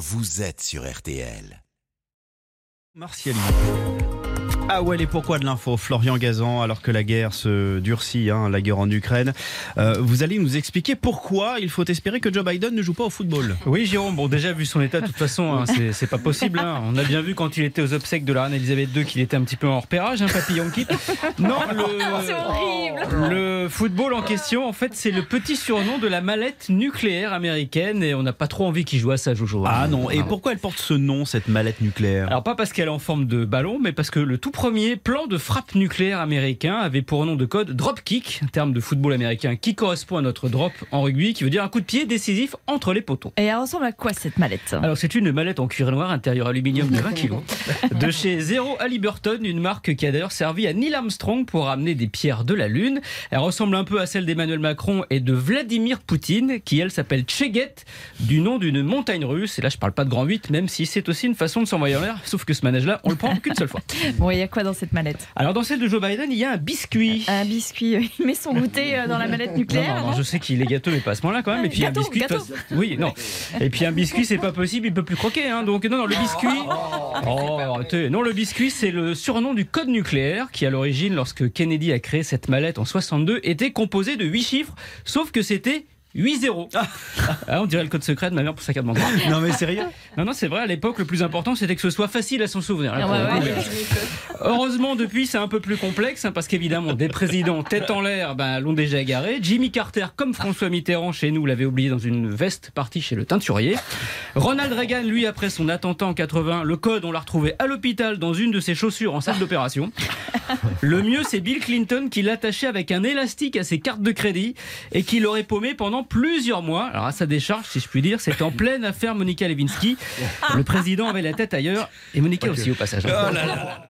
vous êtes sur RTL. Ah ouais, et pourquoi de l'info Florian Gazan, alors que la guerre se durcit, hein, la guerre en Ukraine. Euh, vous allez nous expliquer pourquoi il faut espérer que Joe Biden ne joue pas au football. Oui, Jérôme, bon, déjà vu son état, de toute façon, hein, c'est- pas possible. hein. On a bien vu quand il était aux obsèques de la reine Elisabeth II qu'il était un petit peu en repérage, hein, papillon kit. Non, C'est le, horrible. le football en question, en fait, c'est le petit surnom de la mallette nucléaire américaine et on n'a pas trop envie qu'il joue à ça, Jojo. Ah non, et pourquoi elle porte ce nom, cette mallette nucléaire? Alors pas parce qu'elle est en forme de ballon, mais parce que le tout premier plan de frappe nucléaire américain avait pour nom de code dropkick, un terme de football américain qui correspond à notre drop en rugby, qui veut dire un coup de pied décisif entre les poteaux. Et elle ressemble à quoi cette mallette? Alors c'est une mallette en cuir noir intérieur aluminium de 20 kg de chez Zero Halliburton, une marque qui a d'ailleurs servi à Neil Armstrong pour ramener des pierres de la Lune. Elle ressemble un peu à celle d'Emmanuel Macron et de Vladimir Poutine, qui elle s'appelle Cheget, du nom d'une montagne russe. Et là je parle pas de grand 8, même si c'est aussi une façon de s'envoyer en l'air, sauf que ce manège-là, on le prend qu'une seule fois. Bon, il y a quoi dans cette mallette? Alors dans celle de Joe Biden, il y a un biscuit. Un biscuit. Il met son goûter euh, dans la mallette Non, nucléaire. non, non, je sais qu'il est gâteux, mais pas à ce moment-là quand même. Et puis Gâteau, un biscuit. gâteau. Oui, non. Et puis un biscuit, c'est pas possible, il peut plus croquer. Hein. Donc non, non, le biscuit. Oh, arrêtez. Non, le biscuit, c'est le surnom du code nucléaire qui, à l'origine, lorsque Kennedy a créé cette mallette en 62, était composé de 8 chiffres, sauf que c'était 8-0. Ah, on dirait le code secret de ma mère pour sa carte bancaire. Non mais sérieux Non, non, c'est vrai, à l'époque, le plus important, c'était que ce soit facile à s'en souvenir. Là, Ah ouais, ouais. Heureusement, depuis, c'est un peu plus complexe, hein, parce qu'évidemment, des présidents tête en l'air ben, l'ont déjà égaré. Jimmy Carter, comme François Mitterrand chez nous, l'avait oublié dans une veste partie chez le teinturier. Ronald Reagan, lui, après son attentat en 80, le code, on l'a retrouvé à l'hôpital dans une de ses chaussures en salle d'opération. Le mieux, c'est Bill Clinton qui l'attachait avec un élastique à ses cartes de crédit et qui l'aurait paumé pendant plusieurs mois. Alors, à sa décharge, si je puis dire, c'est en pleine affaire Monica Lewinsky. Le président avait la tête ailleurs et Monica aussi, au passage. Oh là là là.